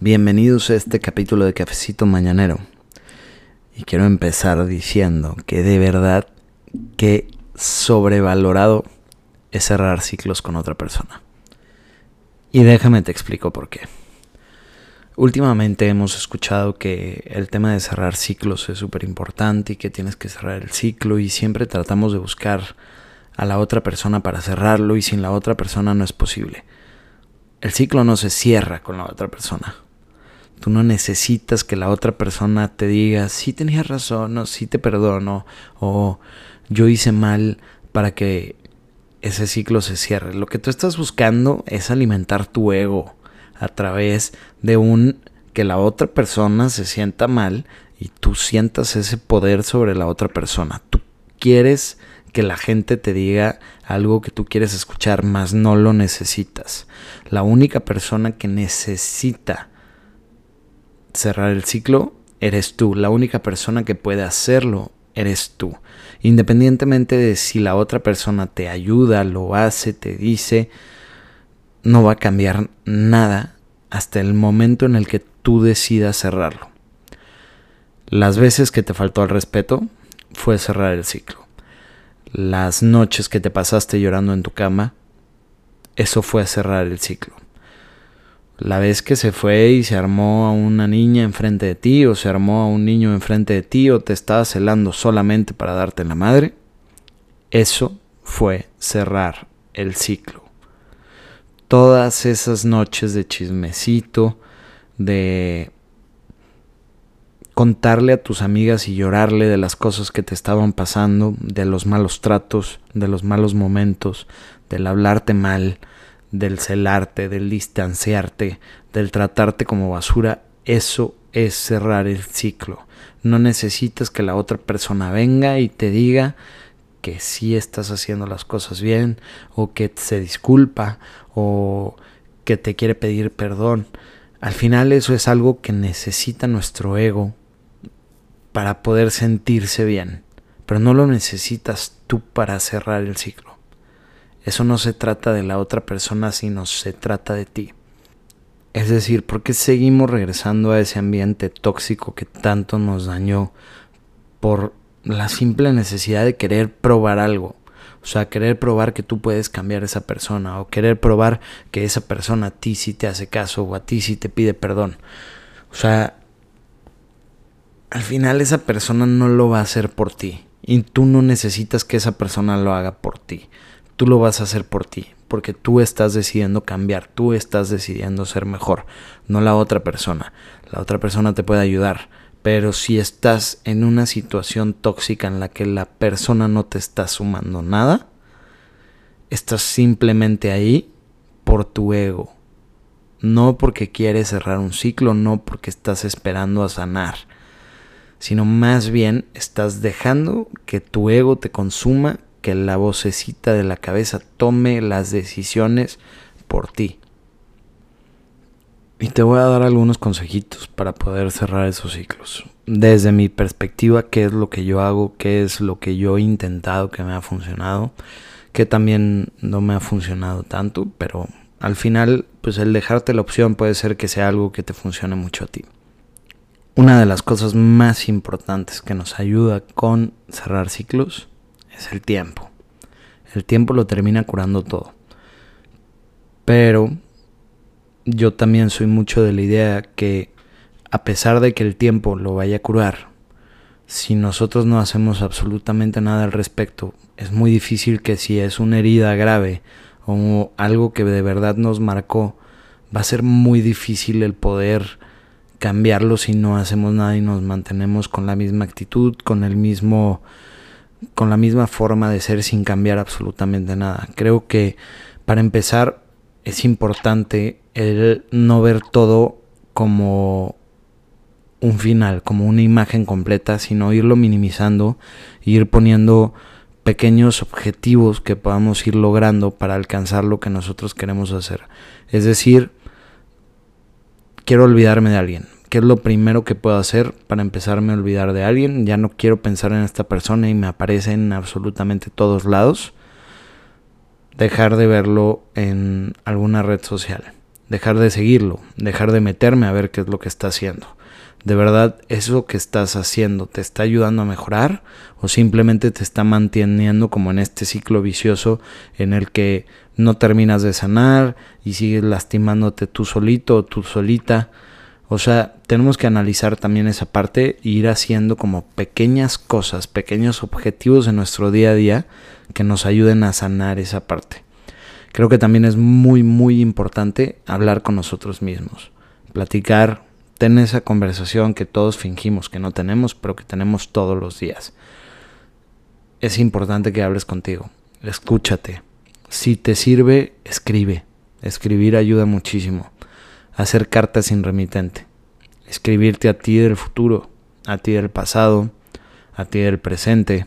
Bienvenidos a este capítulo de Cafecito Mañanero. Y quiero empezar diciendo que de verdad que sobrevalorado es cerrar ciclos con otra persona. Y déjame te explico por qué. Últimamente hemos escuchado que el tema de cerrar ciclos es súper importante y que tienes que cerrar el ciclo y siempre tratamos de buscar a la otra persona para cerrarlo y sin la otra persona no es posible. El ciclo no se cierra con la otra persona. Tú no necesitas que la otra persona te diga, sí tenías razón, o sí te perdono, o yo hice mal para que ese ciclo se cierre. Lo que tú estás buscando es alimentar tu ego a través de un que la otra persona se sienta mal y tú sientas ese poder sobre la otra persona. Tú quieres que la gente te diga algo que tú quieres escuchar, mas no lo necesitas. La única persona que necesita cerrar el ciclo, eres tú. La única persona que puede hacerlo, eres tú. Independientemente de si la otra persona te ayuda, lo hace, te dice, no va a cambiar nada hasta el momento en el que tú decidas cerrarlo. Las veces que te faltó el respeto fue cerrar el ciclo. Las noches que te pasaste llorando en tu cama, eso fue cerrar el ciclo. La vez que se fue y se armó a una niña enfrente de ti, o se armó a un niño enfrente de ti, o te estaba celando solamente para darte la madre, eso fue cerrar el ciclo. Todas esas noches de chismecito, de contarle a tus amigas y llorarle de las cosas que te estaban pasando, de los malos tratos, de los malos momentos, del hablarte mal, del celarte, del distanciarte, del tratarte como basura, eso es cerrar el ciclo. No necesitas que la otra persona venga y te diga que sí estás haciendo las cosas bien, o que se disculpa, o que te quiere pedir perdón. Al final eso es algo que necesita nuestro ego para poder sentirse bien, pero no lo necesitas tú para cerrar el ciclo. Eso no se trata de la otra persona, sino se trata de ti. Es decir, ¿por qué seguimos regresando a ese ambiente tóxico que tanto nos dañó por la simple necesidad de querer probar algo? O sea, querer probar que tú puedes cambiar a esa persona o querer probar que esa persona a ti sí te hace caso o a ti sí te pide perdón. O sea, al final esa persona no lo va a hacer por ti y tú no necesitas que esa persona lo haga por ti tú lo vas a hacer por ti, porque tú estás decidiendo cambiar, tú estás decidiendo ser mejor, no la otra persona. La otra persona te puede ayudar, pero si estás en una situación tóxica en la que la persona no te está sumando nada, estás simplemente ahí por tu ego. No porque quieres cerrar un ciclo, no porque estás esperando a sanar, sino más bien estás dejando que tu ego te consuma, que la vocecita de la cabeza tome las decisiones por ti. Y te voy a dar algunos consejitos para poder cerrar esos ciclos. Desde mi perspectiva, qué es lo que yo hago, qué es lo que yo he intentado que me ha funcionado, que también no me ha funcionado tanto, pero al final, pues el dejarte la opción puede ser que sea algo que te funcione mucho a ti. Una de las cosas más importantes que nos ayuda con cerrar ciclos es el tiempo. El tiempo lo termina curando todo. Pero yo también soy mucho de la idea que a pesar de que el tiempo lo vaya a curar, si nosotros no hacemos absolutamente nada al respecto, es muy difícil que si es una herida grave o algo que de verdad nos marcó, va a ser muy difícil el poder cambiarlo si no hacemos nada y nos mantenemos con la misma actitud, con el mismo con la misma forma de ser sin cambiar absolutamente nada. Creo que para empezar es importante el no ver todo como un final, como una imagen completa, sino irlo minimizando, ir poniendo pequeños objetivos que podamos ir logrando para alcanzar lo que nosotros queremos hacer. Es decir, quiero olvidarme de alguien. ¿Qué es lo primero que puedo hacer para empezarme a olvidar de alguien? Ya no quiero pensar en esta persona y me aparece en absolutamente todos lados. Dejar de verlo en alguna red social. dejar de seguirlo, dejar de meterme a ver qué es lo que está haciendo. ¿De verdad eso que estás haciendo te está ayudando a mejorar o simplemente te está manteniendo como en este ciclo vicioso en el que no terminas de sanar y sigues lastimándote tú solito o tú solita? O sea, tenemos que analizar también esa parte e ir haciendo como pequeñas cosas, pequeños objetivos en nuestro día a día que nos ayuden a sanar esa parte. Creo que también es muy, muy importante hablar con nosotros mismos, platicar, tener esa conversación que todos fingimos que no tenemos, pero que tenemos todos los días. Es importante que hables contigo, escúchate. Si te sirve, escribe. Escribir ayuda muchísimo hacer cartas sin remitente, escribirte a ti del futuro, a ti del pasado, a ti del presente,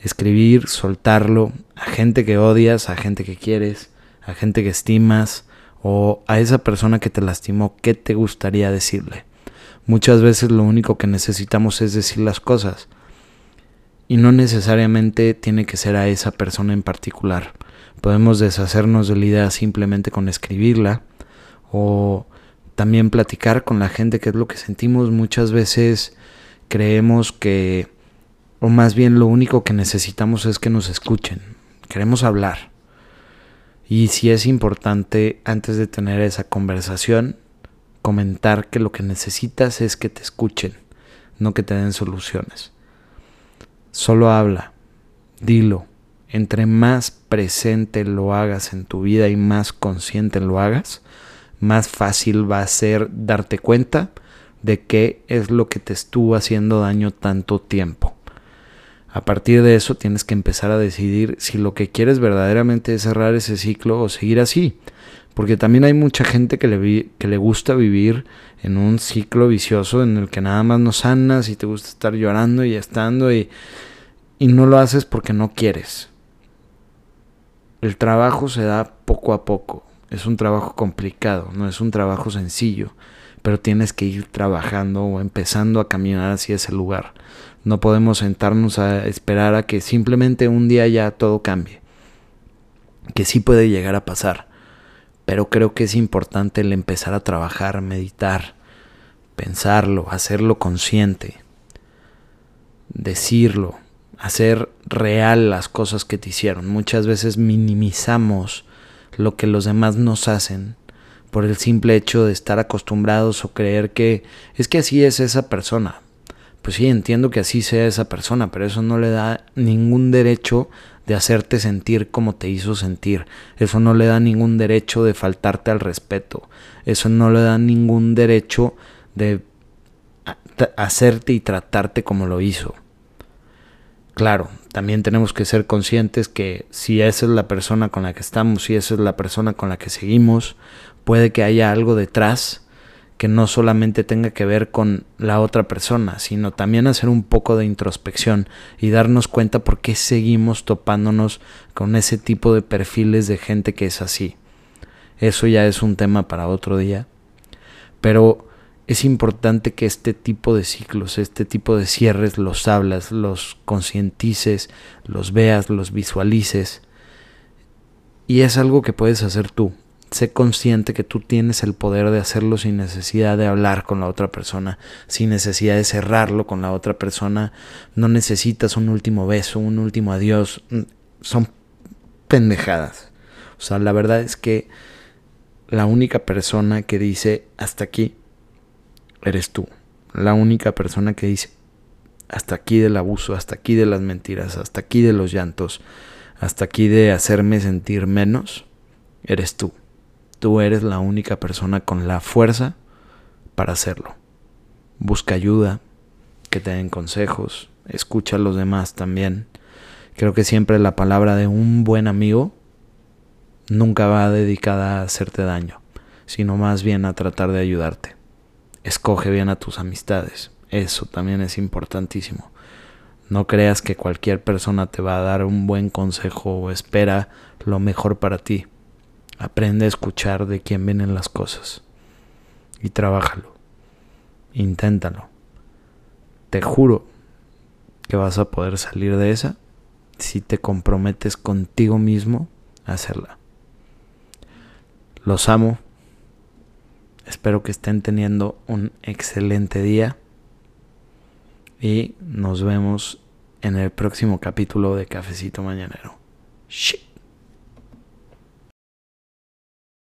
escribir, soltarlo a gente que odias, a gente que quieres, a gente que estimas o a esa persona que te lastimó, ¿qué te gustaría decirle? Muchas veces lo único que necesitamos es decir las cosas y no necesariamente tiene que ser a esa persona en particular. Podemos deshacernos de la idea simplemente con escribirla o también platicar con la gente, que es lo que sentimos muchas veces. Creemos que, o más bien lo único que necesitamos es que nos escuchen. Queremos hablar. Y si es importante, antes de tener esa conversación, comentar que lo que necesitas es que te escuchen, no que te den soluciones. Solo habla, dilo. Entre más presente lo hagas en tu vida y más consciente lo hagas, más fácil va a ser darte cuenta de qué es lo que te estuvo haciendo daño tanto tiempo. A partir de eso tienes que empezar a decidir si lo que quieres verdaderamente es cerrar ese ciclo o seguir así. Porque también hay mucha gente que le, que le gusta vivir en un ciclo vicioso en el que nada más no sanas y te gusta estar llorando y estando y, y no lo haces porque no quieres. El trabajo se da poco a poco. Es un trabajo complicado, no es un trabajo sencillo, pero tienes que ir trabajando o empezando a caminar hacia ese lugar. No podemos sentarnos a esperar a que simplemente un día ya todo cambie. Que sí puede llegar a pasar, pero creo que es importante el empezar a trabajar, meditar, pensarlo, hacerlo consciente, decirlo, hacer real las cosas que te hicieron. Muchas veces minimizamos lo que los demás nos hacen por el simple hecho de estar acostumbrados o creer que es que así es esa persona. Pues sí, entiendo que así sea esa persona, pero eso no le da ningún derecho de hacerte sentir como te hizo sentir. Eso no le da ningún derecho de faltarte al respeto. Eso no le da ningún derecho de hacerte y tratarte como lo hizo. Claro, también tenemos que ser conscientes que si esa es la persona con la que estamos, si esa es la persona con la que seguimos, puede que haya algo detrás que no solamente tenga que ver con la otra persona, sino también hacer un poco de introspección y darnos cuenta por qué seguimos topándonos con ese tipo de perfiles de gente que es así. Eso ya es un tema para otro día. Pero es importante que este tipo de ciclos, este tipo de cierres los hablas, los concientices, los veas, los visualices. Y es algo que puedes hacer tú. Sé consciente que tú tienes el poder de hacerlo sin necesidad de hablar con la otra persona, sin necesidad de cerrarlo con la otra persona. No necesitas un último beso, un último adiós. Mm, son pendejadas. O sea, la verdad es que la única persona que dice hasta aquí eres tú. La única persona que dice, hasta aquí del abuso, hasta aquí de las mentiras, hasta aquí de los llantos, hasta aquí de hacerme sentir menos, eres tú. Tú eres la única persona con la fuerza para hacerlo. Busca ayuda, que te den consejos, escucha a los demás también. Creo que siempre la palabra de un buen amigo nunca va dedicada a hacerte daño, sino más bien a tratar de ayudarte escoge bien a tus amistades. Eso también es importantísimo. No creas que cualquier persona te va a dar un buen consejo o espera lo mejor para ti. Aprende a escuchar de quién vienen las cosas. Y trabájalo. Inténtalo. Te juro que vas a poder salir de esa si te comprometes contigo mismo a hacerla. Los amo Espero que estén teniendo un excelente día. Y nos vemos en el próximo capítulo de Cafecito Mañanero. Shit.